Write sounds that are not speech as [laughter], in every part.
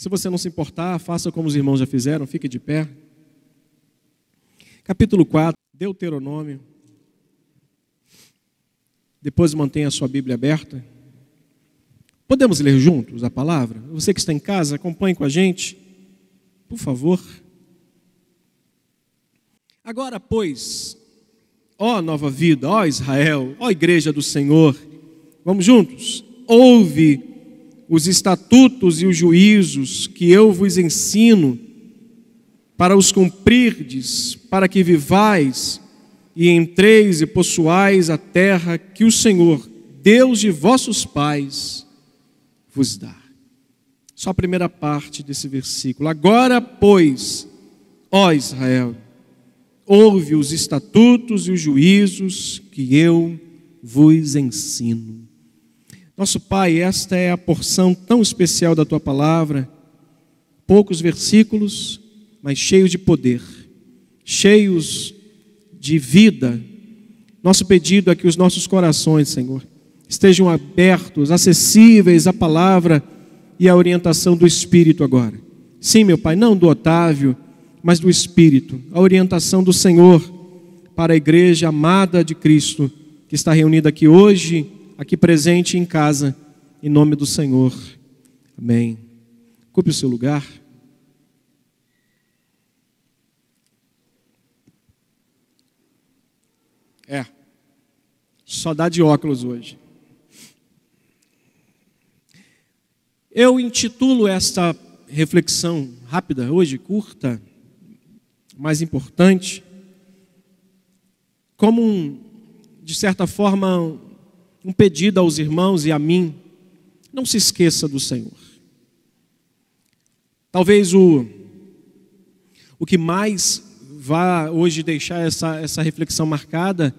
Se você não se importar, faça como os irmãos já fizeram, fique de pé. Capítulo 4, Deuteronômio. Depois mantenha a sua Bíblia aberta. Podemos ler juntos a palavra? Você que está em casa, acompanhe com a gente, por favor. Agora, pois, ó nova vida, ó Israel, ó igreja do Senhor, vamos juntos? Ouve os estatutos e os juízos que eu vos ensino, para os cumprirdes, para que vivais e entreis e possuais a terra que o Senhor, Deus de vossos pais, vos dá. Só a primeira parte desse versículo. Agora, pois, ó Israel, ouve os estatutos e os juízos que eu vos ensino. Nosso Pai, esta é a porção tão especial da tua palavra, poucos versículos, mas cheios de poder, cheios de vida. Nosso pedido é que os nossos corações, Senhor, estejam abertos, acessíveis à palavra e à orientação do Espírito agora. Sim, meu Pai, não do Otávio, mas do Espírito, a orientação do Senhor para a igreja amada de Cristo que está reunida aqui hoje aqui presente em casa, em nome do Senhor. Amém. Ocupe o seu lugar. É, só dá de óculos hoje. Eu intitulo esta reflexão rápida, hoje curta, mais importante, como um, de certa forma, um pedido aos irmãos e a mim: não se esqueça do Senhor. Talvez o, o que mais vá hoje deixar essa, essa reflexão marcada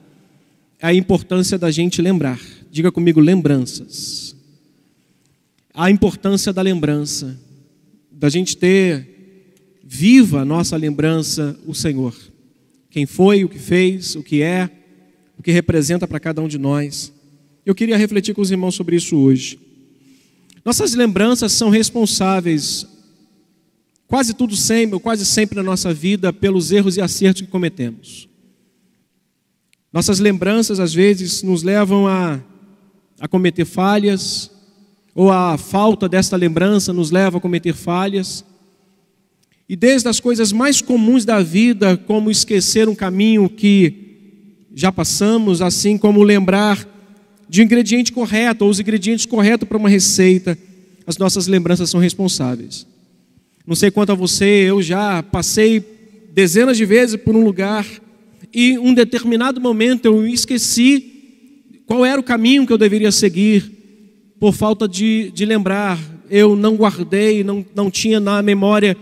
é a importância da gente lembrar. Diga comigo, lembranças. A importância da lembrança, da gente ter viva a nossa lembrança o Senhor. Quem foi, o que fez, o que é, o que representa para cada um de nós. Eu queria refletir com os irmãos sobre isso hoje. Nossas lembranças são responsáveis, quase tudo sempre, quase sempre na nossa vida, pelos erros e acertos que cometemos. Nossas lembranças, às vezes, nos levam a, a cometer falhas, ou a falta desta lembrança nos leva a cometer falhas. E desde as coisas mais comuns da vida, como esquecer um caminho que já passamos, assim como lembrar de um ingrediente correto, ou os ingredientes corretos para uma receita, as nossas lembranças são responsáveis. Não sei quanto a você, eu já passei dezenas de vezes por um lugar e um determinado momento eu esqueci qual era o caminho que eu deveria seguir por falta de, de lembrar. Eu não guardei, não, não tinha na memória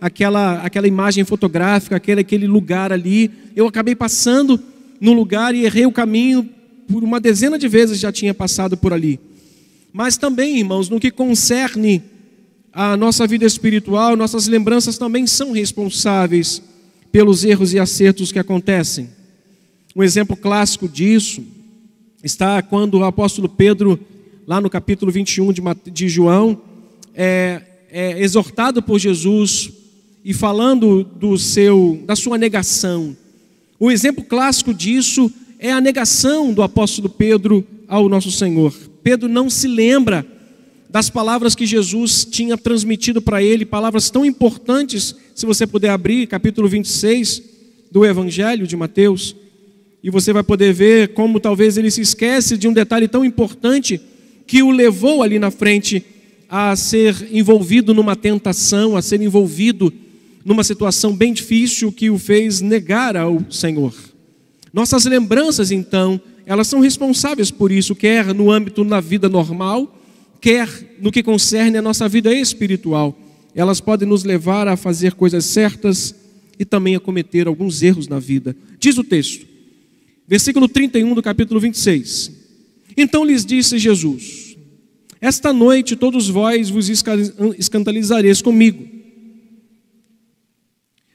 aquela, aquela imagem fotográfica, aquele, aquele lugar ali. Eu acabei passando no lugar e errei o caminho por uma dezena de vezes já tinha passado por ali. Mas também, irmãos, no que concerne a nossa vida espiritual, nossas lembranças também são responsáveis pelos erros e acertos que acontecem. Um exemplo clássico disso está quando o apóstolo Pedro, lá no capítulo 21 de, João, é, é exortado por Jesus e falando do seu, da sua negação. O exemplo clássico disso é a negação do apóstolo Pedro ao nosso Senhor. Pedro não se lembra das palavras que Jesus tinha transmitido para ele, palavras tão importantes, se você puder abrir, capítulo 26 do Evangelho de Mateus, e você vai poder ver como talvez ele se esquece de um detalhe tão importante que o levou ali na frente a ser envolvido numa tentação, a ser envolvido numa situação bem difícil que o fez negar ao Senhor. Nossas lembranças, então, elas são responsáveis por isso, quer no âmbito da vida normal, quer no que concerne a nossa vida espiritual. Elas podem nos levar a fazer coisas certas e também a cometer alguns erros na vida. Diz o texto, versículo 31 do capítulo 26. Então lhes disse Jesus: Esta noite todos vós vos escandalizareis comigo,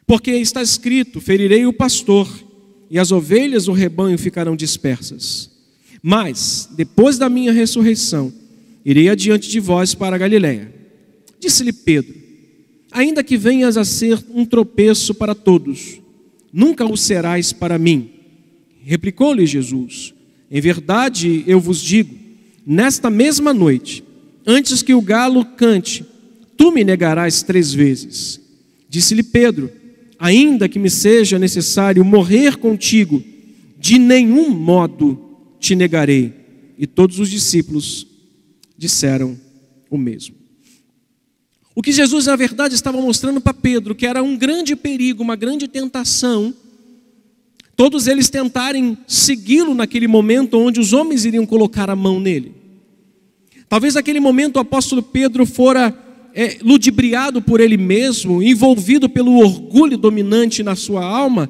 porque está escrito: Ferirei o pastor e as ovelhas do rebanho ficarão dispersas. Mas, depois da minha ressurreição, irei adiante de vós para a Galiléia. Disse-lhe Pedro: ainda que venhas a ser um tropeço para todos, nunca o serás para mim. Replicou-lhe Jesus: Em verdade eu vos digo, nesta mesma noite, antes que o galo cante, tu me negarás três vezes. Disse-lhe Pedro: Ainda que me seja necessário morrer contigo, de nenhum modo te negarei. E todos os discípulos disseram o mesmo. O que Jesus, na verdade, estava mostrando para Pedro, que era um grande perigo, uma grande tentação, todos eles tentarem segui-lo naquele momento onde os homens iriam colocar a mão nele. Talvez naquele momento o apóstolo Pedro fora é, ludibriado por ele mesmo, envolvido pelo orgulho dominante na sua alma,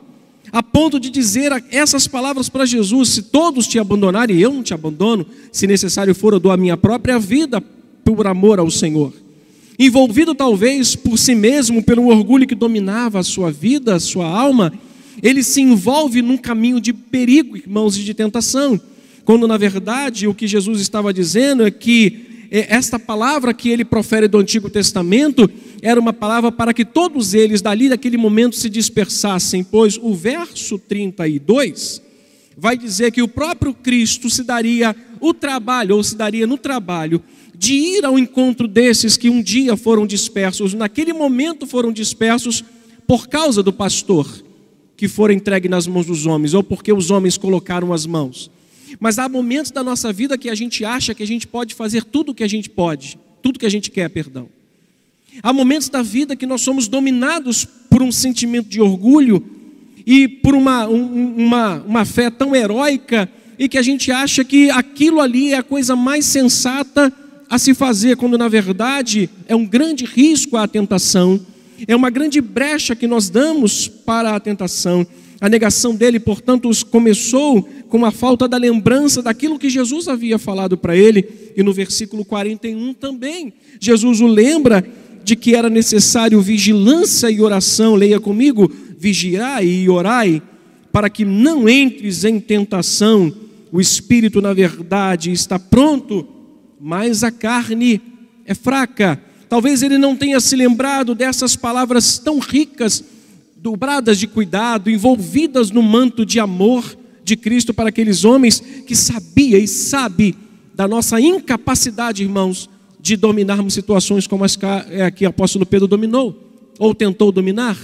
a ponto de dizer essas palavras para Jesus: Se todos te abandonarem, eu não te abandono, se necessário for, eu dou a minha própria vida por amor ao Senhor. Envolvido talvez por si mesmo, pelo orgulho que dominava a sua vida, a sua alma, ele se envolve num caminho de perigo, irmãos, e de tentação quando na verdade o que Jesus estava dizendo é que esta palavra que ele profere do Antigo Testamento era uma palavra para que todos eles dali daquele momento se dispersassem, pois o verso 32 vai dizer que o próprio Cristo se daria o trabalho, ou se daria no trabalho, de ir ao encontro desses que um dia foram dispersos, naquele momento foram dispersos por causa do pastor que for entregue nas mãos dos homens, ou porque os homens colocaram as mãos. Mas há momentos da nossa vida que a gente acha que a gente pode fazer tudo o que a gente pode, tudo que a gente quer, perdão. Há momentos da vida que nós somos dominados por um sentimento de orgulho e por uma, um, uma, uma fé tão heróica e que a gente acha que aquilo ali é a coisa mais sensata a se fazer, quando na verdade é um grande risco à tentação, é uma grande brecha que nós damos para a tentação. A negação dele, portanto, começou com a falta da lembrança daquilo que Jesus havia falado para ele, e no versículo 41 também, Jesus o lembra de que era necessário vigilância e oração. Leia comigo: vigiai e orai, para que não entres em tentação. O espírito, na verdade, está pronto, mas a carne é fraca. Talvez ele não tenha se lembrado dessas palavras tão ricas dobradas de cuidado, envolvidas no manto de amor de Cristo para aqueles homens que sabia e sabe da nossa incapacidade, irmãos, de dominarmos situações como as que o apóstolo Pedro dominou ou tentou dominar.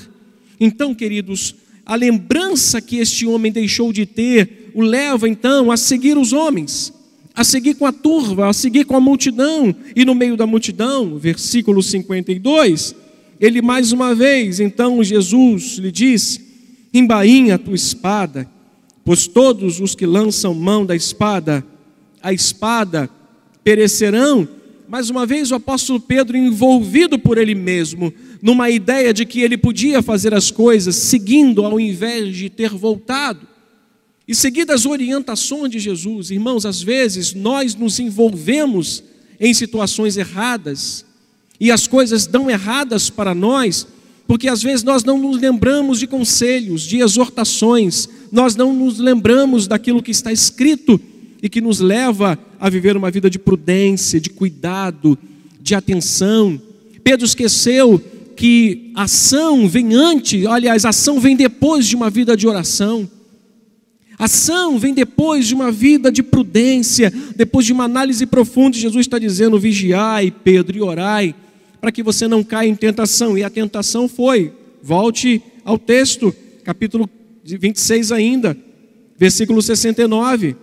Então, queridos, a lembrança que este homem deixou de ter o leva então a seguir os homens, a seguir com a turva, a seguir com a multidão, e no meio da multidão, versículo 52, ele mais uma vez, então Jesus lhe disse: embainha a tua espada, pois todos os que lançam mão da espada, a espada perecerão. Mais uma vez, o apóstolo Pedro, envolvido por ele mesmo, numa ideia de que ele podia fazer as coisas seguindo ao invés de ter voltado. E seguindo as orientações de Jesus, irmãos, às vezes nós nos envolvemos em situações erradas, e as coisas dão erradas para nós, porque às vezes nós não nos lembramos de conselhos, de exortações, nós não nos lembramos daquilo que está escrito e que nos leva a viver uma vida de prudência, de cuidado, de atenção. Pedro esqueceu que ação vem antes, aliás, ação vem depois de uma vida de oração. Ação vem depois de uma vida de prudência, depois de uma análise profunda. Jesus está dizendo: vigiai, Pedro, e orai para que você não caia em tentação. E a tentação foi, volte ao texto, capítulo 26 ainda, versículo 69.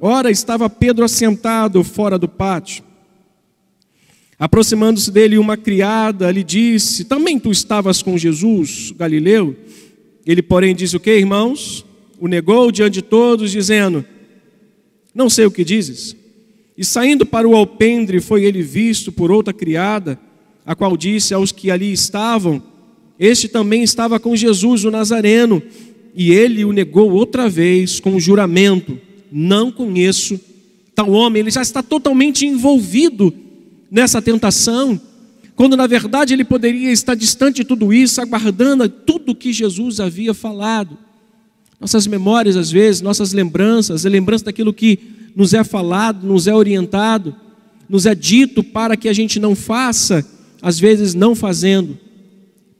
Ora, estava Pedro assentado fora do pátio. Aproximando-se dele, uma criada lhe disse: Também tu estavas com Jesus, Galileu? Ele, porém, disse: O que, irmãos? O negou diante de todos, dizendo: Não sei o que dizes. E saindo para o alpendre, foi ele visto por outra criada a qual disse aos que ali estavam: Este também estava com Jesus, o Nazareno. E ele o negou outra vez com o juramento: Não conheço tal homem. Ele já está totalmente envolvido nessa tentação, quando na verdade ele poderia estar distante de tudo isso, aguardando tudo que Jesus havia falado. Nossas memórias, às vezes, nossas lembranças, a lembrança daquilo que nos é falado, nos é orientado, nos é dito para que a gente não faça, às vezes não fazendo,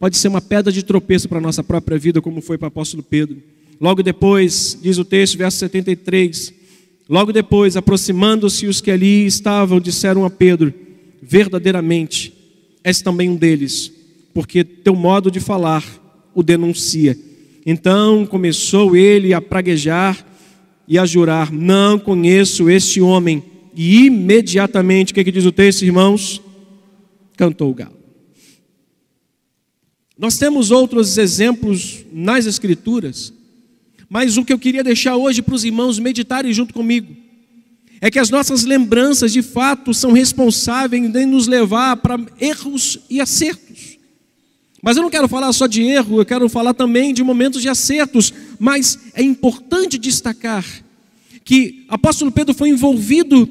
pode ser uma pedra de tropeço para a nossa própria vida, como foi para o apóstolo Pedro. Logo depois, diz o texto, verso 73, logo depois, aproximando-se os que ali estavam, disseram a Pedro: Verdadeiramente, és também um deles, porque teu modo de falar o denuncia. Então começou ele a praguejar e a jurar: Não conheço este homem. E imediatamente, o que, é que diz o texto, irmãos? Cantou o galo. Nós temos outros exemplos nas Escrituras, mas o que eu queria deixar hoje para os irmãos meditarem junto comigo é que as nossas lembranças de fato são responsáveis em nos levar para erros e acertos. Mas eu não quero falar só de erro, eu quero falar também de momentos de acertos, mas é importante destacar que apóstolo Pedro foi envolvido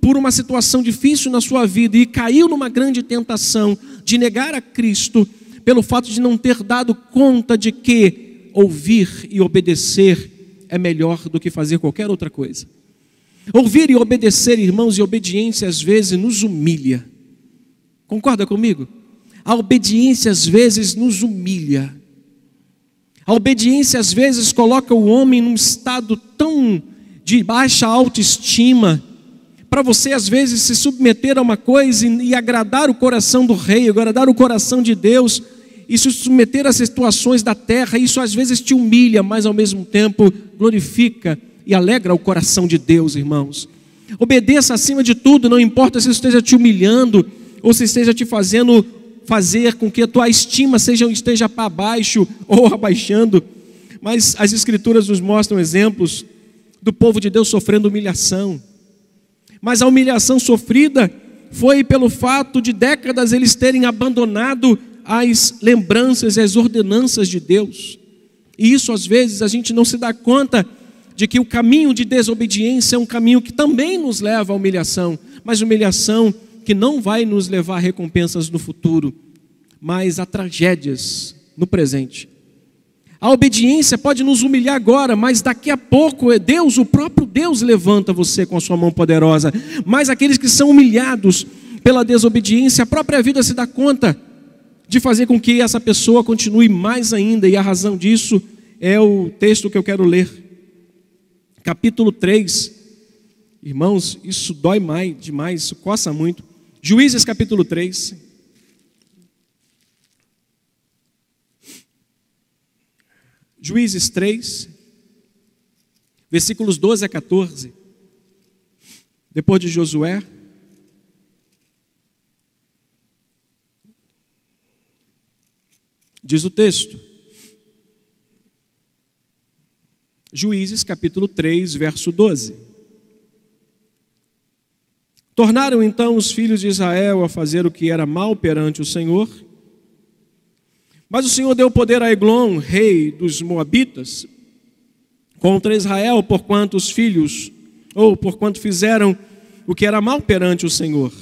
por uma situação difícil na sua vida e caiu numa grande tentação de negar a Cristo pelo fato de não ter dado conta de que ouvir e obedecer é melhor do que fazer qualquer outra coisa. Ouvir e obedecer, irmãos, e obediência às vezes nos humilha. Concorda comigo? A obediência às vezes nos humilha. A obediência às vezes coloca o homem num estado tão de baixa autoestima, para você às vezes se submeter a uma coisa e, e agradar o coração do rei, agradar o coração de Deus, e se submeter às situações da terra, isso às vezes te humilha, mas ao mesmo tempo glorifica e alegra o coração de Deus, irmãos. Obedeça acima de tudo, não importa se esteja te humilhando ou se esteja te fazendo fazer com que a tua estima seja, esteja para baixo [laughs] ou abaixando. Mas as escrituras nos mostram exemplos do povo de Deus sofrendo humilhação. Mas a humilhação sofrida foi pelo fato de décadas eles terem abandonado as lembranças e as ordenanças de Deus. E isso às vezes a gente não se dá conta de que o caminho de desobediência é um caminho que também nos leva à humilhação, mas humilhação que não vai nos levar a recompensas no futuro, mas a tragédias no presente. A obediência pode nos humilhar agora, mas daqui a pouco é Deus, o próprio Deus levanta você com a sua mão poderosa. Mas aqueles que são humilhados pela desobediência, a própria vida se dá conta de fazer com que essa pessoa continue mais ainda, e a razão disso é o texto que eu quero ler. Capítulo 3. Irmãos, isso dói mais, demais, isso coça muito. Juízes capítulo 3. Juízes 3, versículos 12 a 14. Depois de Josué, Diz o texto. Juízes capítulo 3, verso 12. Tornaram então os filhos de Israel a fazer o que era mal perante o Senhor. Mas o Senhor deu poder a Eglon, rei dos Moabitas, contra Israel, porquanto os filhos, ou porquanto fizeram o que era mal perante o Senhor.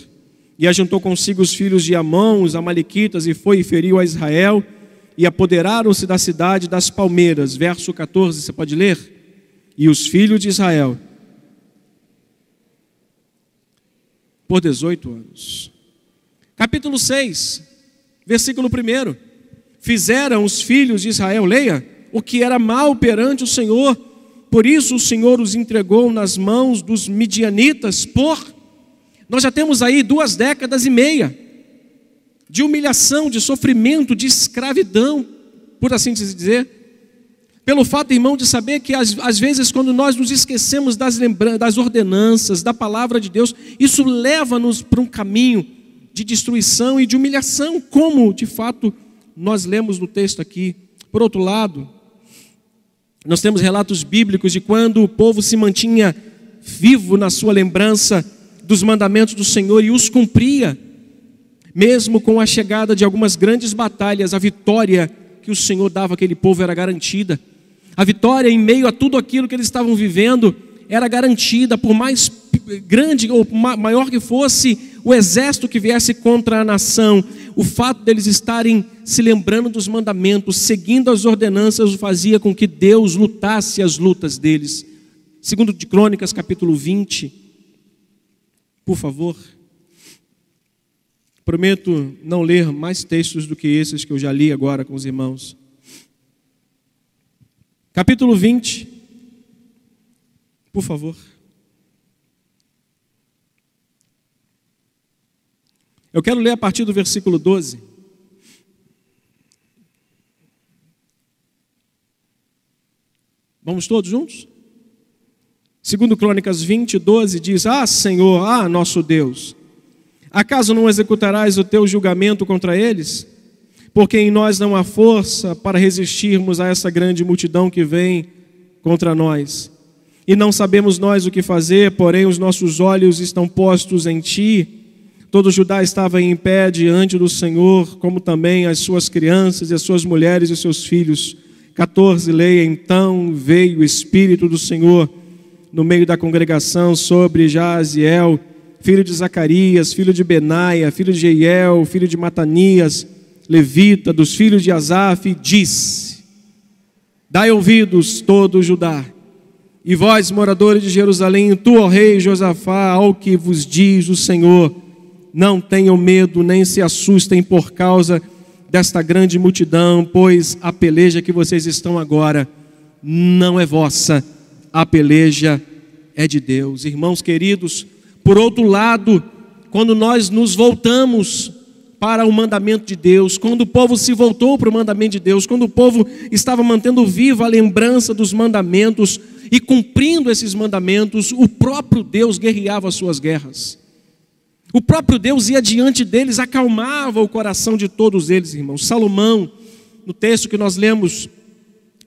E ajuntou consigo os filhos de Amon, os Amalequitas, e foi e feriu a Israel e apoderaram-se da cidade das palmeiras. Verso 14, você pode ler? E os filhos de Israel, por 18 anos. Capítulo 6, versículo 1. Fizeram os filhos de Israel, leia, o que era mal perante o Senhor, por isso o Senhor os entregou nas mãos dos midianitas por. Nós já temos aí duas décadas e meia de humilhação, de sofrimento, de escravidão, por assim dizer. Pelo fato, irmão, de saber que às, às vezes, quando nós nos esquecemos das, das ordenanças, da palavra de Deus, isso leva-nos para um caminho de destruição e de humilhação, como de fato nós lemos no texto aqui. Por outro lado, nós temos relatos bíblicos de quando o povo se mantinha vivo na sua lembrança dos mandamentos do Senhor e os cumpria. Mesmo com a chegada de algumas grandes batalhas, a vitória que o Senhor dava àquele povo era garantida. A vitória em meio a tudo aquilo que eles estavam vivendo era garantida, por mais grande ou maior que fosse o exército que viesse contra a nação, o fato deles estarem se lembrando dos mandamentos, seguindo as ordenanças, fazia com que Deus lutasse as lutas deles. Segundo de Crônicas, capítulo 20. Por favor. Prometo não ler mais textos do que esses que eu já li agora com os irmãos. Capítulo 20, por favor. Eu quero ler a partir do versículo 12. Vamos todos juntos? Segundo Crônicas 20, 12 diz: Ah, Senhor, ah, nosso Deus, acaso não executarás o teu julgamento contra eles? Porque em nós não há força para resistirmos a essa grande multidão que vem contra nós. E não sabemos nós o que fazer, porém os nossos olhos estão postos em ti Todo Judá estava em pé diante do Senhor, como também as suas crianças e as suas mulheres e seus filhos. 14, leia, então veio o Espírito do Senhor no meio da congregação sobre Jaziel, filho de Zacarias, filho de Benaia, filho de Jeiel, filho de Matanias, levita, dos filhos de Asaf, e disse, dai ouvidos todo Judá, e vós, moradores de Jerusalém, tu, ó rei Josafá, ao que vos diz o Senhor, não tenham medo, nem se assustem por causa desta grande multidão, pois a peleja que vocês estão agora não é vossa, a peleja é de Deus. Irmãos queridos, por outro lado, quando nós nos voltamos para o mandamento de Deus, quando o povo se voltou para o mandamento de Deus, quando o povo estava mantendo viva a lembrança dos mandamentos e cumprindo esses mandamentos, o próprio Deus guerreava as suas guerras. O próprio Deus ia diante deles, acalmava o coração de todos eles, irmãos. Salomão, no texto que nós lemos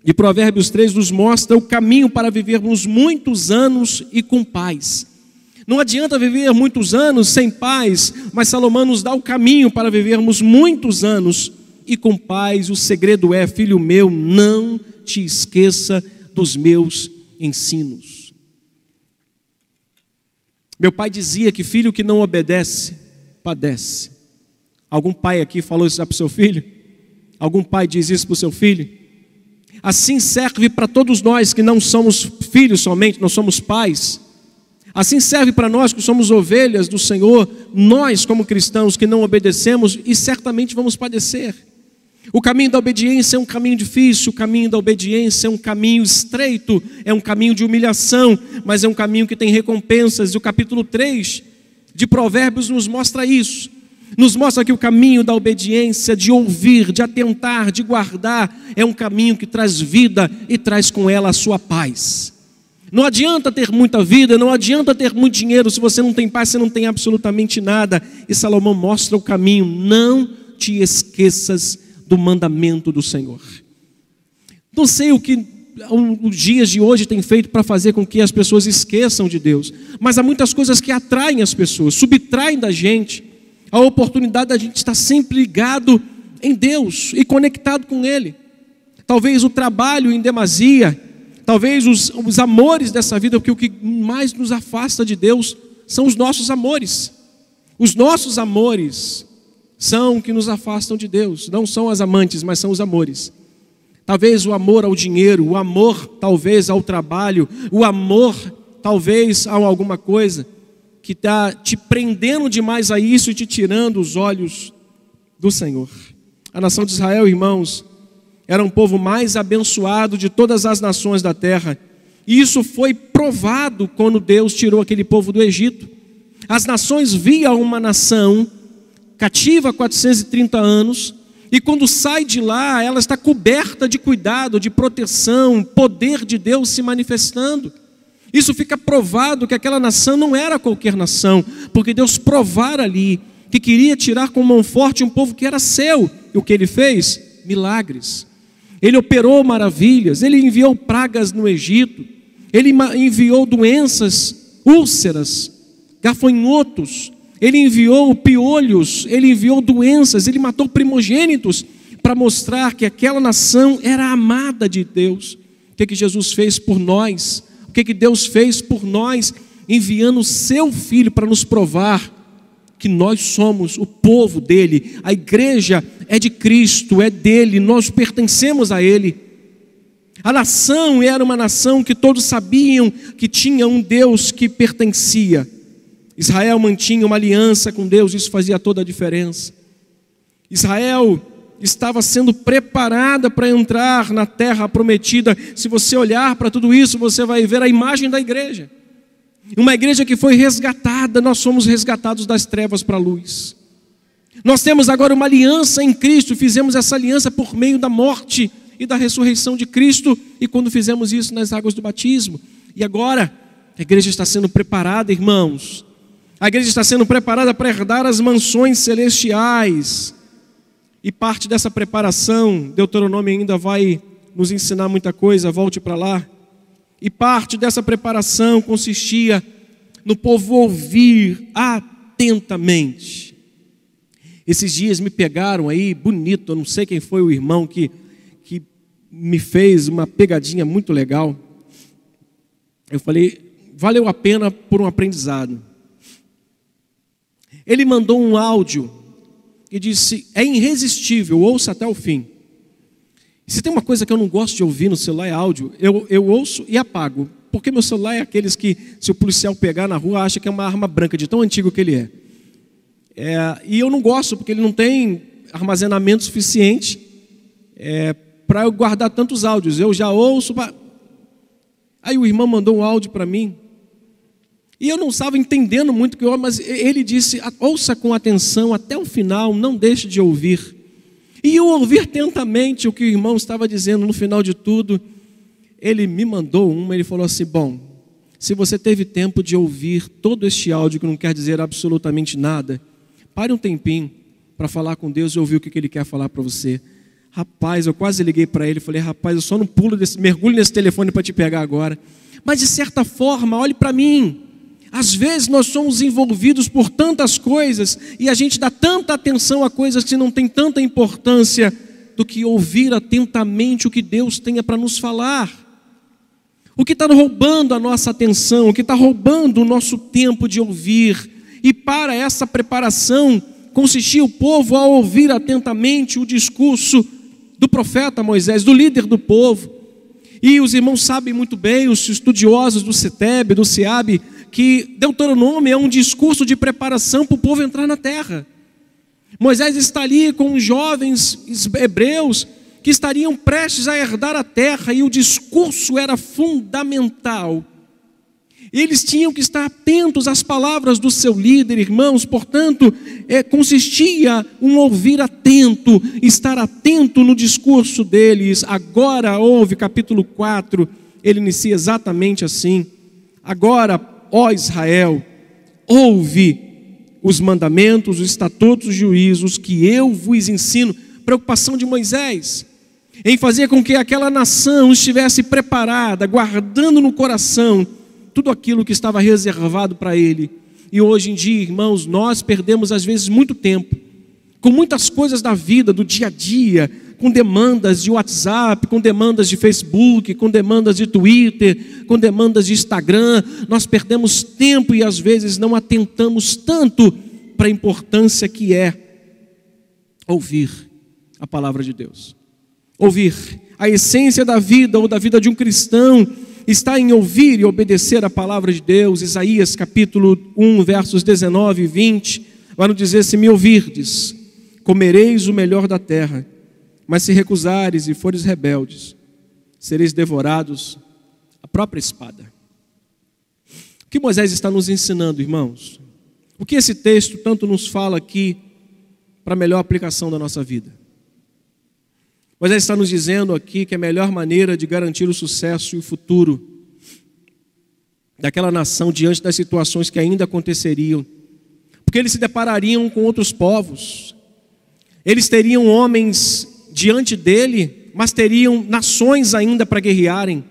de Provérbios 3, nos mostra o caminho para vivermos muitos anos e com paz. Não adianta viver muitos anos sem paz, mas Salomão nos dá o caminho para vivermos muitos anos e com paz. O segredo é, filho meu, não te esqueça dos meus ensinos. Meu pai dizia que filho que não obedece, padece. Algum pai aqui falou isso para o seu filho? Algum pai diz isso para o seu filho? Assim serve para todos nós que não somos filhos somente, nós somos pais. Assim serve para nós que somos ovelhas do Senhor, nós como cristãos que não obedecemos e certamente vamos padecer. O caminho da obediência é um caminho difícil, o caminho da obediência é um caminho estreito, é um caminho de humilhação, mas é um caminho que tem recompensas. E o capítulo 3 de Provérbios nos mostra isso. Nos mostra que o caminho da obediência, de ouvir, de atentar, de guardar, é um caminho que traz vida e traz com ela a sua paz. Não adianta ter muita vida, não adianta ter muito dinheiro, se você não tem paz, você não tem absolutamente nada. E Salomão mostra o caminho: não te esqueças do mandamento do Senhor. Não sei o que os dias de hoje têm feito para fazer com que as pessoas esqueçam de Deus, mas há muitas coisas que atraem as pessoas, subtraem da gente a oportunidade da gente estar sempre ligado em Deus e conectado com Ele. Talvez o trabalho em demasia, talvez os, os amores dessa vida, porque o que mais nos afasta de Deus são os nossos amores. Os nossos amores são que nos afastam de Deus. Não são as amantes, mas são os amores. Talvez o amor ao dinheiro, o amor talvez ao trabalho, o amor talvez a alguma coisa que está te prendendo demais a isso e te tirando os olhos do Senhor. A nação de Israel, irmãos, era um povo mais abençoado de todas as nações da terra. E isso foi provado quando Deus tirou aquele povo do Egito. As nações viam uma nação cativa há 430 anos, e quando sai de lá, ela está coberta de cuidado, de proteção, poder de Deus se manifestando. Isso fica provado que aquela nação não era qualquer nação, porque Deus provara ali que queria tirar com mão forte um povo que era seu. E o que ele fez? Milagres. Ele operou maravilhas, ele enviou pragas no Egito, ele enviou doenças, úlceras, gafanhotos, ele enviou piolhos, ele enviou doenças, ele matou primogênitos para mostrar que aquela nação era amada de Deus. O que, que Jesus fez por nós? O que, que Deus fez por nós, enviando o seu filho para nos provar que nós somos o povo dele, a igreja é de Cristo, é dele, nós pertencemos a ele. A nação era uma nação que todos sabiam que tinha um Deus que pertencia Israel mantinha uma aliança com Deus, isso fazia toda a diferença. Israel estava sendo preparada para entrar na terra prometida. Se você olhar para tudo isso, você vai ver a imagem da igreja. Uma igreja que foi resgatada, nós somos resgatados das trevas para a luz. Nós temos agora uma aliança em Cristo, fizemos essa aliança por meio da morte e da ressurreição de Cristo, e quando fizemos isso nas águas do batismo. E agora, a igreja está sendo preparada, irmãos. A igreja está sendo preparada para herdar as mansões celestiais. E parte dessa preparação, Deuteronômio ainda vai nos ensinar muita coisa, volte para lá. E parte dessa preparação consistia no povo ouvir atentamente. Esses dias me pegaram aí, bonito, eu não sei quem foi o irmão que, que me fez uma pegadinha muito legal. Eu falei, valeu a pena por um aprendizado. Ele mandou um áudio e disse: É irresistível, ouça até o fim. Se tem uma coisa que eu não gosto de ouvir no celular é áudio, eu, eu ouço e apago. Porque meu celular é aqueles que, se o policial pegar na rua, acha que é uma arma branca, de tão antigo que ele é. é e eu não gosto, porque ele não tem armazenamento suficiente é, para eu guardar tantos áudios. Eu já ouço. Aí o irmão mandou um áudio para mim, e eu não estava entendendo muito que eu, mas ele disse: ouça com atenção até o final, não deixe de ouvir. E eu ouvir atentamente o que o irmão estava dizendo no final de tudo. Ele me mandou uma, ele falou assim: Bom, se você teve tempo de ouvir todo este áudio que não quer dizer absolutamente nada, pare um tempinho para falar com Deus e ouvir o que Ele quer falar para você. Rapaz, eu quase liguei para ele, falei: Rapaz, eu só não pulo desse, mergulho nesse telefone para te pegar agora. Mas de certa forma, olhe para mim. Às vezes nós somos envolvidos por tantas coisas e a gente dá tanta atenção a coisas que não têm tanta importância do que ouvir atentamente o que Deus tenha para nos falar. O que está roubando a nossa atenção, o que está roubando o nosso tempo de ouvir. E para essa preparação, consistia o povo a ouvir atentamente o discurso do profeta Moisés, do líder do povo. E os irmãos sabem muito bem, os estudiosos do CETEB, do SEAB, que Deuteronômio é um discurso de preparação para o povo entrar na terra. Moisés está ali com os jovens hebreus que estariam prestes a herdar a terra e o discurso era fundamental. Eles tinham que estar atentos às palavras do seu líder, irmãos, portanto, é, consistia um ouvir atento, estar atento no discurso deles. Agora ouve, capítulo 4, ele inicia exatamente assim. Agora, ó Israel, ouve os mandamentos, os estatutos, os juízos que eu vos ensino. Preocupação de Moisés em fazer com que aquela nação estivesse preparada, guardando no coração tudo aquilo que estava reservado para ele. E hoje em dia, irmãos, nós perdemos às vezes muito tempo com muitas coisas da vida, do dia a dia, com demandas de WhatsApp, com demandas de Facebook, com demandas de Twitter, com demandas de Instagram. Nós perdemos tempo e às vezes não atentamos tanto para a importância que é ouvir a palavra de Deus. Ouvir a essência da vida ou da vida de um cristão está em ouvir e obedecer a palavra de Deus. Isaías capítulo 1, versos 19 e 20, vai nos dizer: Se me ouvirdes, comereis o melhor da terra mas se recusares e fores rebeldes, sereis devorados a própria espada. O que Moisés está nos ensinando, irmãos? O que esse texto tanto nos fala aqui para melhor aplicação da nossa vida? Moisés está nos dizendo aqui que a melhor maneira de garantir o sucesso e o futuro daquela nação diante das situações que ainda aconteceriam, porque eles se deparariam com outros povos, eles teriam homens diante dele, mas teriam nações ainda para guerrearem.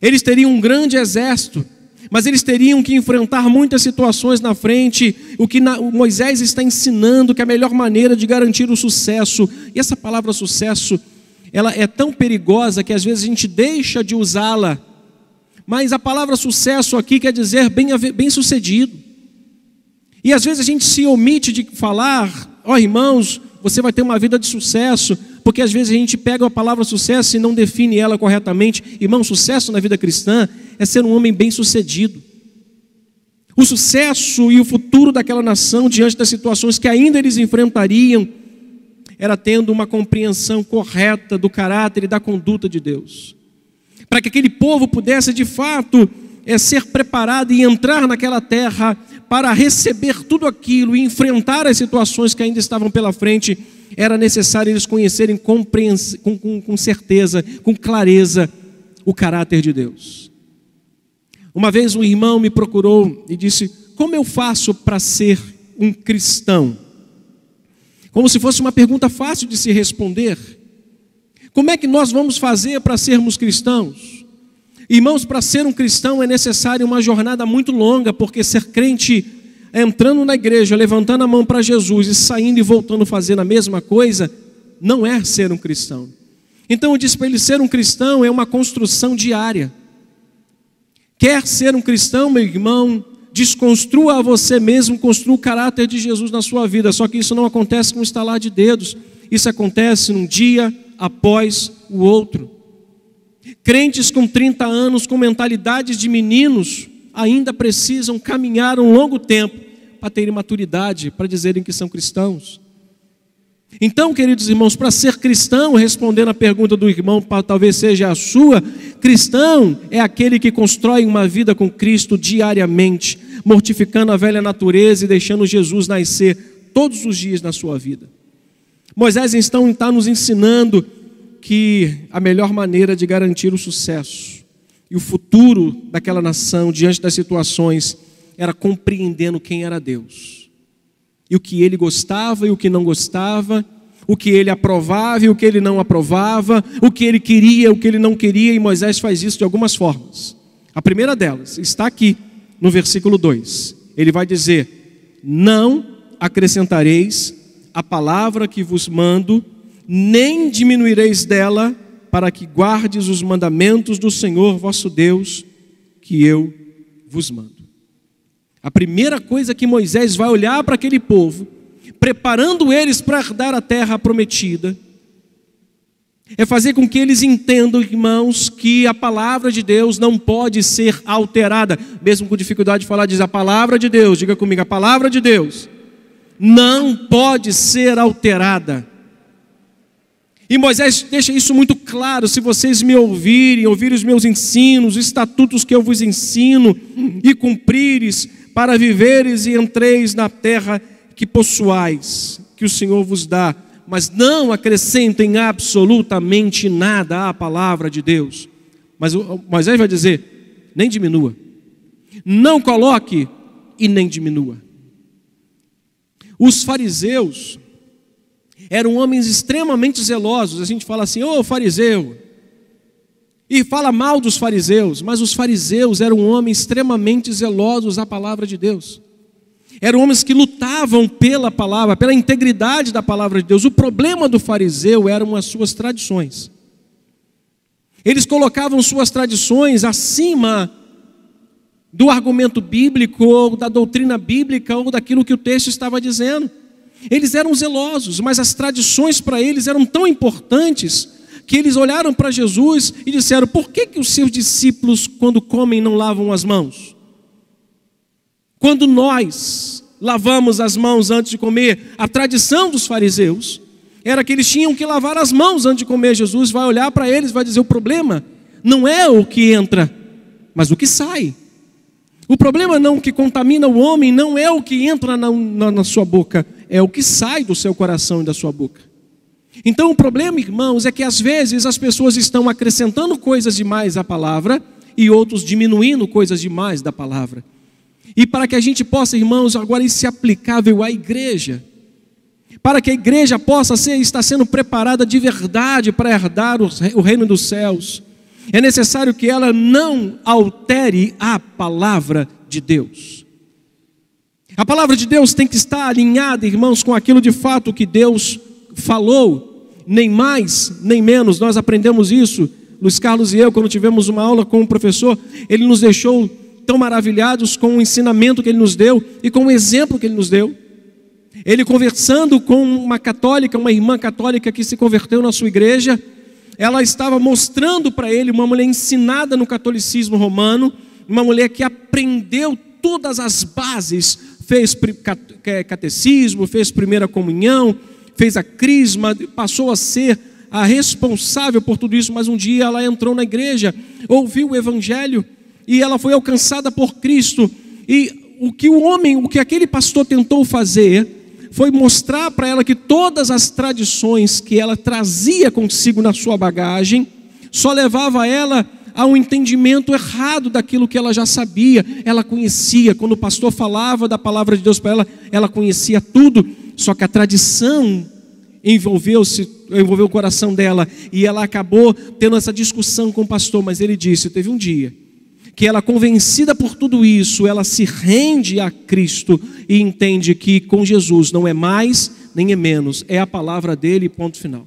Eles teriam um grande exército, mas eles teriam que enfrentar muitas situações na frente. O que Moisés está ensinando que é a melhor maneira de garantir o sucesso. E essa palavra sucesso, ela é tão perigosa que às vezes a gente deixa de usá-la. Mas a palavra sucesso aqui quer dizer bem, bem. E às vezes a gente se omite de falar, ó oh, irmãos, você vai ter uma vida de sucesso, porque às vezes a gente pega a palavra sucesso e não define ela corretamente. Irmão, sucesso na vida cristã é ser um homem bem-sucedido. O sucesso e o futuro daquela nação diante das situações que ainda eles enfrentariam era tendo uma compreensão correta do caráter e da conduta de Deus. Para que aquele povo pudesse de fato é, ser preparado e entrar naquela terra para receber tudo aquilo e enfrentar as situações que ainda estavam pela frente, era necessário eles conhecerem com, com, com certeza, com clareza, o caráter de Deus. Uma vez um irmão me procurou e disse: Como eu faço para ser um cristão? Como se fosse uma pergunta fácil de se responder. Como é que nós vamos fazer para sermos cristãos? Irmãos, para ser um cristão é necessário uma jornada muito longa, porque ser crente entrando na igreja, levantando a mão para Jesus e saindo e voltando fazendo a mesma coisa, não é ser um cristão. Então eu disse para ele: ser um cristão é uma construção diária. Quer ser um cristão, meu irmão, desconstrua a você mesmo, construa o caráter de Jesus na sua vida. Só que isso não acontece com um estalar de dedos. Isso acontece num dia após o outro. Crentes com 30 anos, com mentalidades de meninos, ainda precisam caminhar um longo tempo para terem maturidade, para dizerem que são cristãos. Então, queridos irmãos, para ser cristão, respondendo a pergunta do irmão, talvez seja a sua, cristão é aquele que constrói uma vida com Cristo diariamente, mortificando a velha natureza e deixando Jesus nascer todos os dias na sua vida. Moisés então está nos ensinando que a melhor maneira de garantir o sucesso e o futuro daquela nação diante das situações era compreendendo quem era Deus e o que ele gostava e o que não gostava, o que ele aprovava e o que ele não aprovava, o que ele queria, o que ele não queria, e Moisés faz isso de algumas formas. A primeira delas está aqui no versículo 2. Ele vai dizer: Não acrescentareis a palavra que vos mando, nem diminuireis dela, para que guardes os mandamentos do Senhor vosso Deus, que eu vos mando. A primeira coisa que Moisés vai olhar para aquele povo, preparando eles para herdar a terra prometida, é fazer com que eles entendam, irmãos, que a palavra de Deus não pode ser alterada, mesmo com dificuldade de falar, diz a palavra de Deus, diga comigo, a palavra de Deus não pode ser alterada. E Moisés deixa isso muito claro: se vocês me ouvirem, ouvirem os meus ensinos, os estatutos que eu vos ensino, e cumprires, para viveres e entreis na terra que possuais, que o Senhor vos dá, mas não acrescentem absolutamente nada à palavra de Deus. Mas Moisés vai dizer: nem diminua, não coloque e nem diminua. Os fariseus eram homens extremamente zelosos. A gente fala assim: ô oh, fariseu, e fala mal dos fariseus, mas os fariseus eram homens extremamente zelosos à palavra de Deus. Eram homens que lutavam pela palavra, pela integridade da palavra de Deus. O problema do fariseu eram as suas tradições. Eles colocavam suas tradições acima do argumento bíblico, ou da doutrina bíblica, ou daquilo que o texto estava dizendo. Eles eram zelosos, mas as tradições para eles eram tão importantes que eles olharam para Jesus e disseram: Por que, que os seus discípulos, quando comem, não lavam as mãos? Quando nós lavamos as mãos antes de comer, a tradição dos fariseus era que eles tinham que lavar as mãos antes de comer. Jesus vai olhar para eles e vai dizer: O problema não é o que entra, mas o que sai. O problema não que contamina o homem não é o que entra na, na, na sua boca, é o que sai do seu coração e da sua boca. Então o problema, irmãos, é que às vezes as pessoas estão acrescentando coisas demais à palavra e outros diminuindo coisas demais da palavra. E para que a gente possa, irmãos, agora isso ser aplicável à igreja, para que a igreja possa ser, estar sendo preparada de verdade para herdar o reino dos céus, é necessário que ela não altere a palavra de Deus. A palavra de Deus tem que estar alinhada, irmãos, com aquilo de fato que Deus falou, nem mais, nem menos, nós aprendemos isso. Luiz Carlos e eu, quando tivemos uma aula com o professor, ele nos deixou tão maravilhados com o ensinamento que ele nos deu e com o exemplo que ele nos deu. Ele conversando com uma católica, uma irmã católica que se converteu na sua igreja, ela estava mostrando para ele uma mulher ensinada no catolicismo romano, uma mulher que aprendeu todas as bases, fez catecismo, fez primeira comunhão, fez a crisma, passou a ser a responsável por tudo isso, mas um dia ela entrou na igreja, ouviu o evangelho e ela foi alcançada por Cristo. E o que o homem, o que aquele pastor tentou fazer, foi mostrar para ela que todas as tradições que ela trazia consigo na sua bagagem só levava ela a um entendimento errado daquilo que ela já sabia. Ela conhecia, quando o pastor falava da palavra de Deus para ela, ela conhecia tudo, só que a tradição envolveu-se, envolveu o coração dela e ela acabou tendo essa discussão com o pastor, mas ele disse: teve um dia que ela, convencida por tudo isso, ela se rende a Cristo e entende que com Jesus não é mais nem é menos, é a palavra dele, ponto final.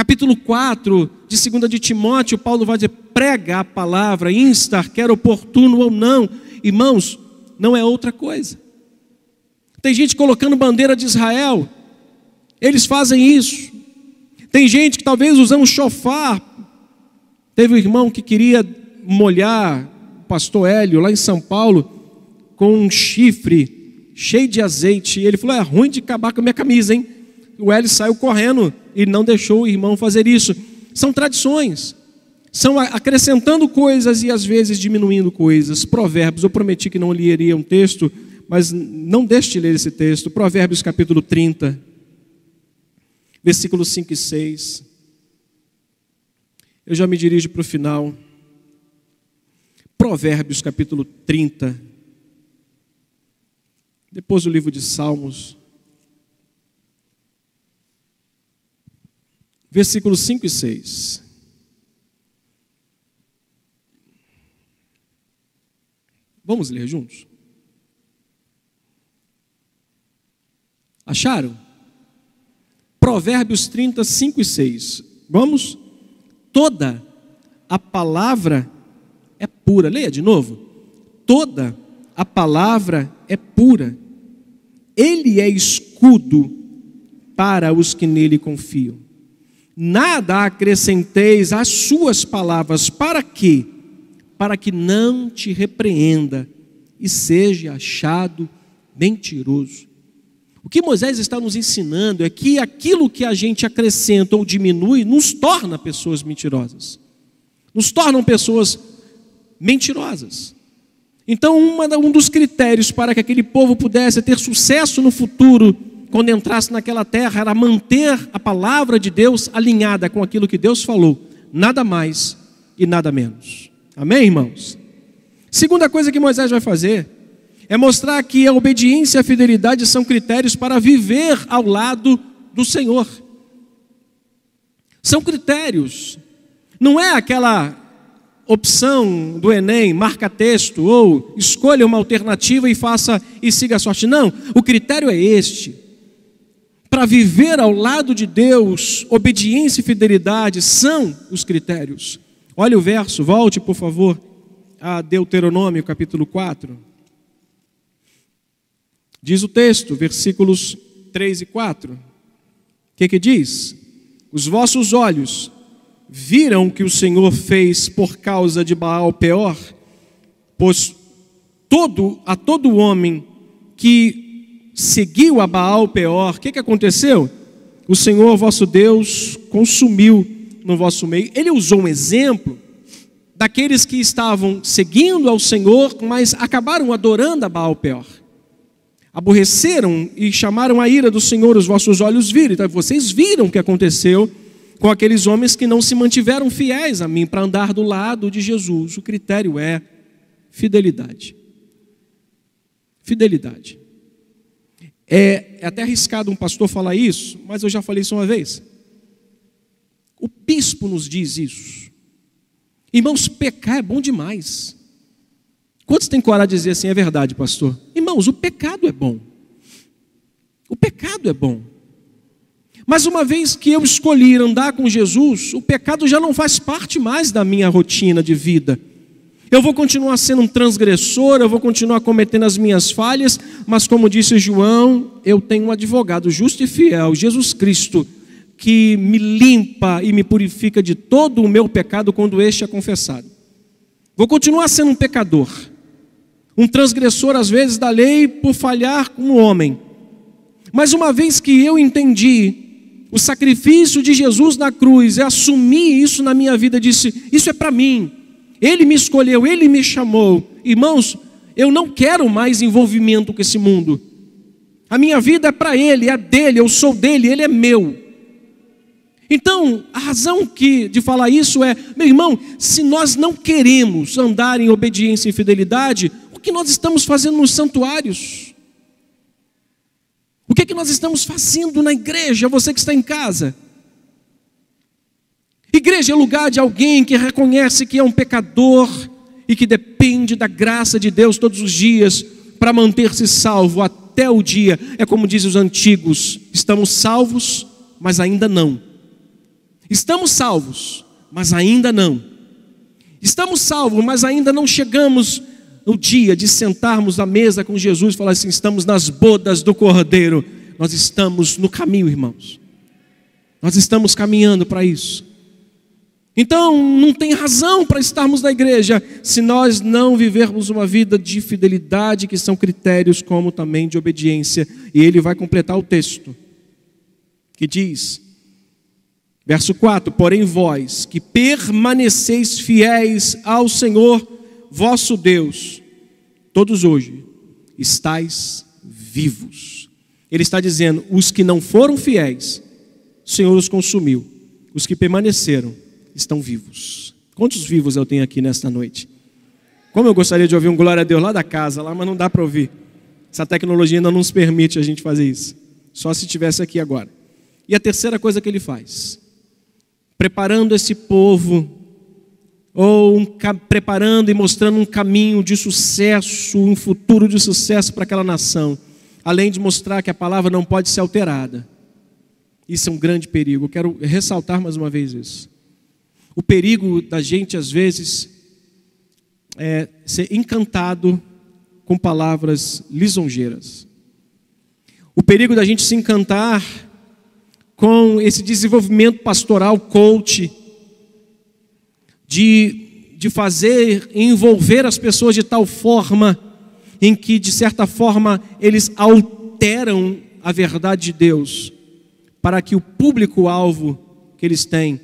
Capítulo 4 de 2 de Timóteo, Paulo vai dizer: prega a palavra, instar, quer oportuno ou não. Irmãos, não é outra coisa. Tem gente colocando bandeira de Israel, eles fazem isso. Tem gente que talvez usando chofar. Teve um irmão que queria molhar o pastor Hélio lá em São Paulo com um chifre cheio de azeite. Ele falou: é ruim de acabar com a minha camisa, hein? O Hélio saiu correndo e não deixou o irmão fazer isso. São tradições. São acrescentando coisas e às vezes diminuindo coisas. Provérbios, eu prometi que não leria um texto, mas não deixe de ler esse texto. Provérbios capítulo 30 versículos 5 e 6. Eu já me dirijo para o final. Provérbios capítulo 30. Depois o livro de Salmos. Versículos 5 e 6. Vamos ler juntos? Acharam? Provérbios 30, 5 e 6. Vamos? Toda a palavra é pura. Leia de novo. Toda a palavra é pura. Ele é escudo para os que nele confiam. Nada acrescenteis às suas palavras. Para quê? Para que não te repreenda e seja achado mentiroso. O que Moisés está nos ensinando é que aquilo que a gente acrescenta ou diminui nos torna pessoas mentirosas, nos tornam pessoas mentirosas. Então, uma, um dos critérios para que aquele povo pudesse ter sucesso no futuro, quando entrasse naquela terra, era manter a palavra de Deus alinhada com aquilo que Deus falou, nada mais e nada menos. Amém, irmãos? Segunda coisa que Moisés vai fazer é mostrar que a obediência e a fidelidade são critérios para viver ao lado do Senhor. São critérios. Não é aquela opção do Enem, marca texto, ou escolha uma alternativa e faça e siga a sorte. Não, o critério é este. Para viver ao lado de Deus, obediência e fidelidade são os critérios. Olha o verso, volte por favor a Deuteronômio capítulo 4. Diz o texto, versículos 3 e 4. O que, que diz? Os vossos olhos viram que o Senhor fez por causa de Baal Peor, pois todo, a todo homem que seguiu a Baal Peor, o que, que aconteceu? O Senhor vosso Deus consumiu no vosso meio. Ele usou um exemplo daqueles que estavam seguindo ao Senhor, mas acabaram adorando a Baal Peor aborreceram e chamaram a ira do Senhor, os vossos olhos viram. Então, vocês viram o que aconteceu com aqueles homens que não se mantiveram fiéis a mim para andar do lado de Jesus. O critério é fidelidade. Fidelidade. É, é até arriscado um pastor falar isso, mas eu já falei isso uma vez. O bispo nos diz isso. Irmãos, pecar é bom demais. Quantos têm coragem de dizer assim, é verdade, pastor? Irmãos, o pecado é bom. O pecado é bom. Mas uma vez que eu escolhi andar com Jesus, o pecado já não faz parte mais da minha rotina de vida. Eu vou continuar sendo um transgressor, eu vou continuar cometendo as minhas falhas, mas como disse João, eu tenho um advogado justo e fiel, Jesus Cristo, que me limpa e me purifica de todo o meu pecado quando este é confessado. Vou continuar sendo um pecador, um transgressor às vezes da lei por falhar como homem. Mas uma vez que eu entendi o sacrifício de Jesus na cruz e assumi isso na minha vida, disse: Isso é para mim. Ele me escolheu, ele me chamou. Irmãos, eu não quero mais envolvimento com esse mundo. A minha vida é para Ele, é dele, eu sou dele, Ele é meu. Então, a razão que, de falar isso é, meu irmão, se nós não queremos andar em obediência e fidelidade, o que nós estamos fazendo nos santuários? O que, é que nós estamos fazendo na igreja, você que está em casa? Igreja é lugar de alguém que reconhece que é um pecador e que depende da graça de Deus todos os dias para manter-se salvo até o dia. É como dizem os antigos: estamos salvos, mas ainda não. Estamos salvos, mas ainda não. Estamos salvos, mas ainda não chegamos no dia de sentarmos à mesa com Jesus e falar assim: estamos nas bodas do Cordeiro. Nós estamos no caminho, irmãos. Nós estamos caminhando para isso. Então, não tem razão para estarmos na igreja se nós não vivermos uma vida de fidelidade, que são critérios como também de obediência. E ele vai completar o texto, que diz: Verso 4: Porém, vós que permaneceis fiéis ao Senhor vosso Deus, todos hoje estáis vivos. Ele está dizendo: os que não foram fiéis, o Senhor os consumiu, os que permaneceram estão vivos. Quantos vivos eu tenho aqui nesta noite? Como eu gostaria de ouvir um glória a Deus lá da casa, lá, mas não dá para ouvir. Essa tecnologia ainda não nos permite a gente fazer isso. Só se tivesse aqui agora. E a terceira coisa que ele faz, preparando esse povo, ou um, preparando e mostrando um caminho de sucesso, um futuro de sucesso para aquela nação, além de mostrar que a palavra não pode ser alterada. Isso é um grande perigo. Eu quero ressaltar mais uma vez isso. O perigo da gente, às vezes, é ser encantado com palavras lisonjeiras. O perigo da gente se encantar com esse desenvolvimento pastoral coach, de, de fazer, envolver as pessoas de tal forma em que, de certa forma, eles alteram a verdade de Deus, para que o público-alvo que eles têm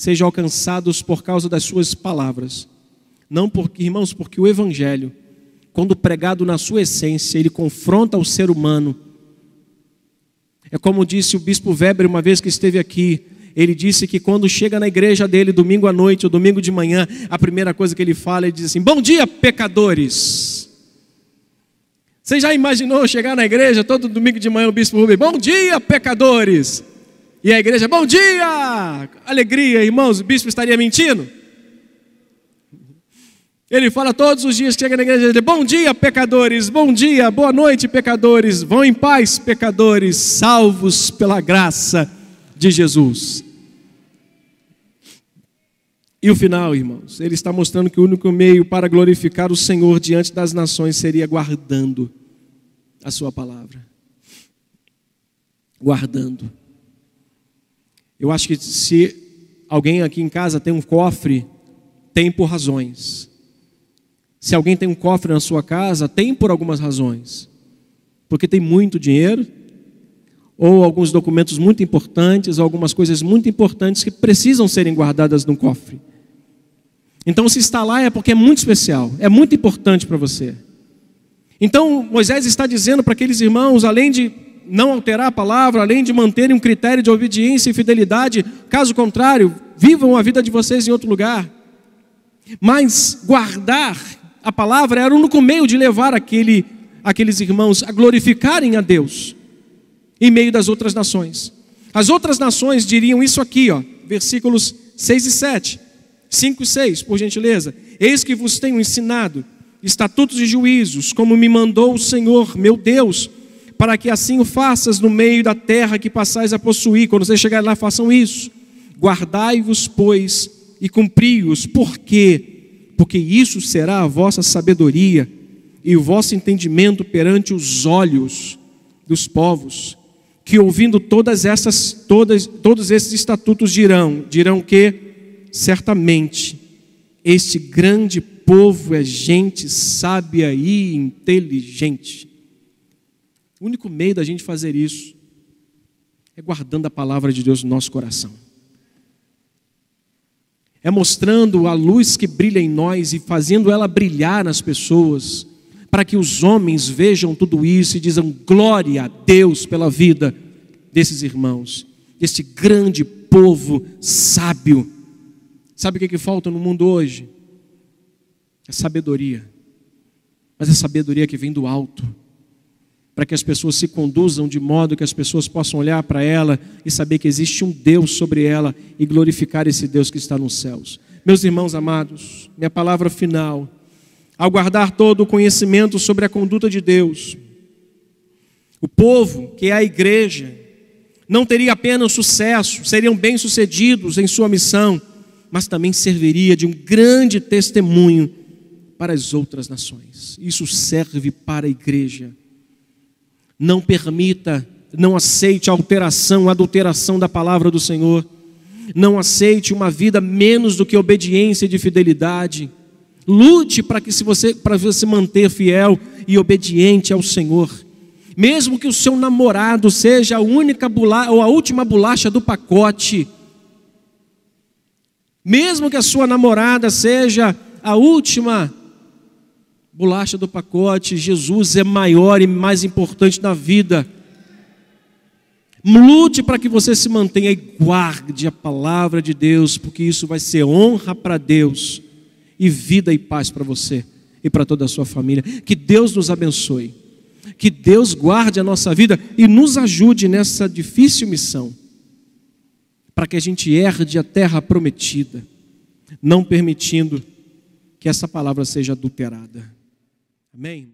seja alcançados por causa das suas palavras. Não porque, irmãos, porque o Evangelho, quando pregado na sua essência, ele confronta o ser humano é como disse o bispo Weber uma vez que esteve aqui. Ele disse que quando chega na igreja dele, domingo à noite ou domingo de manhã, a primeira coisa que ele fala, ele diz assim: Bom dia, pecadores. Você já imaginou chegar na igreja todo domingo de manhã o bispo Rubem? Bom dia, pecadores. E a igreja, bom dia! Alegria, irmãos, o bispo estaria mentindo? Ele fala todos os dias, chega na igreja, bom dia, pecadores, bom dia, boa noite, pecadores, vão em paz, pecadores, salvos pela graça de Jesus. E o final, irmãos, ele está mostrando que o único meio para glorificar o Senhor diante das nações seria guardando a sua palavra. Guardando. Eu acho que se alguém aqui em casa tem um cofre, tem por razões. Se alguém tem um cofre na sua casa, tem por algumas razões. Porque tem muito dinheiro, ou alguns documentos muito importantes, ou algumas coisas muito importantes que precisam serem guardadas num cofre. Então, se está lá é porque é muito especial, é muito importante para você. Então, Moisés está dizendo para aqueles irmãos, além de não alterar a palavra, além de manterem um critério de obediência e fidelidade, caso contrário, vivam a vida de vocês em outro lugar. Mas guardar a palavra era o único meio de levar aquele, aqueles irmãos a glorificarem a Deus em meio das outras nações. As outras nações diriam isso aqui, ó, versículos 6 e 7, 5 e 6, por gentileza. Eis que vos tenho ensinado estatutos e juízos, como me mandou o Senhor, meu Deus, para que assim o faças no meio da terra que passais a possuir. Quando vocês chegarem lá, façam isso. Guardai-vos, pois, e cumpri-os, porque porque isso será a vossa sabedoria e o vosso entendimento perante os olhos dos povos, que ouvindo todas essas, todas, todos esses estatutos dirão, dirão que certamente este grande povo é gente sábia e inteligente. O único meio da gente fazer isso é guardando a palavra de Deus no nosso coração. É mostrando a luz que brilha em nós e fazendo ela brilhar nas pessoas, para que os homens vejam tudo isso e dizem glória a Deus pela vida desses irmãos, desse grande povo sábio. Sabe o que, é que falta no mundo hoje? É sabedoria. Mas é sabedoria que vem do alto para que as pessoas se conduzam de modo que as pessoas possam olhar para ela e saber que existe um Deus sobre ela e glorificar esse Deus que está nos céus. Meus irmãos amados, minha palavra final, ao guardar todo o conhecimento sobre a conduta de Deus, o povo, que é a igreja, não teria apenas sucesso, seriam bem-sucedidos em sua missão, mas também serviria de um grande testemunho para as outras nações. Isso serve para a igreja não permita, não aceite alteração, adulteração da palavra do Senhor. Não aceite uma vida menos do que obediência e de fidelidade. Lute para que se você para você manter fiel e obediente ao Senhor. Mesmo que o seu namorado seja a única bolacha ou a última bolacha do pacote. Mesmo que a sua namorada seja a última bolacha do pacote, Jesus é maior e mais importante na vida. Lute para que você se mantenha e guarde a palavra de Deus, porque isso vai ser honra para Deus e vida e paz para você e para toda a sua família. Que Deus nos abençoe, que Deus guarde a nossa vida e nos ajude nessa difícil missão, para que a gente herde a terra prometida, não permitindo que essa palavra seja adulterada. Amém?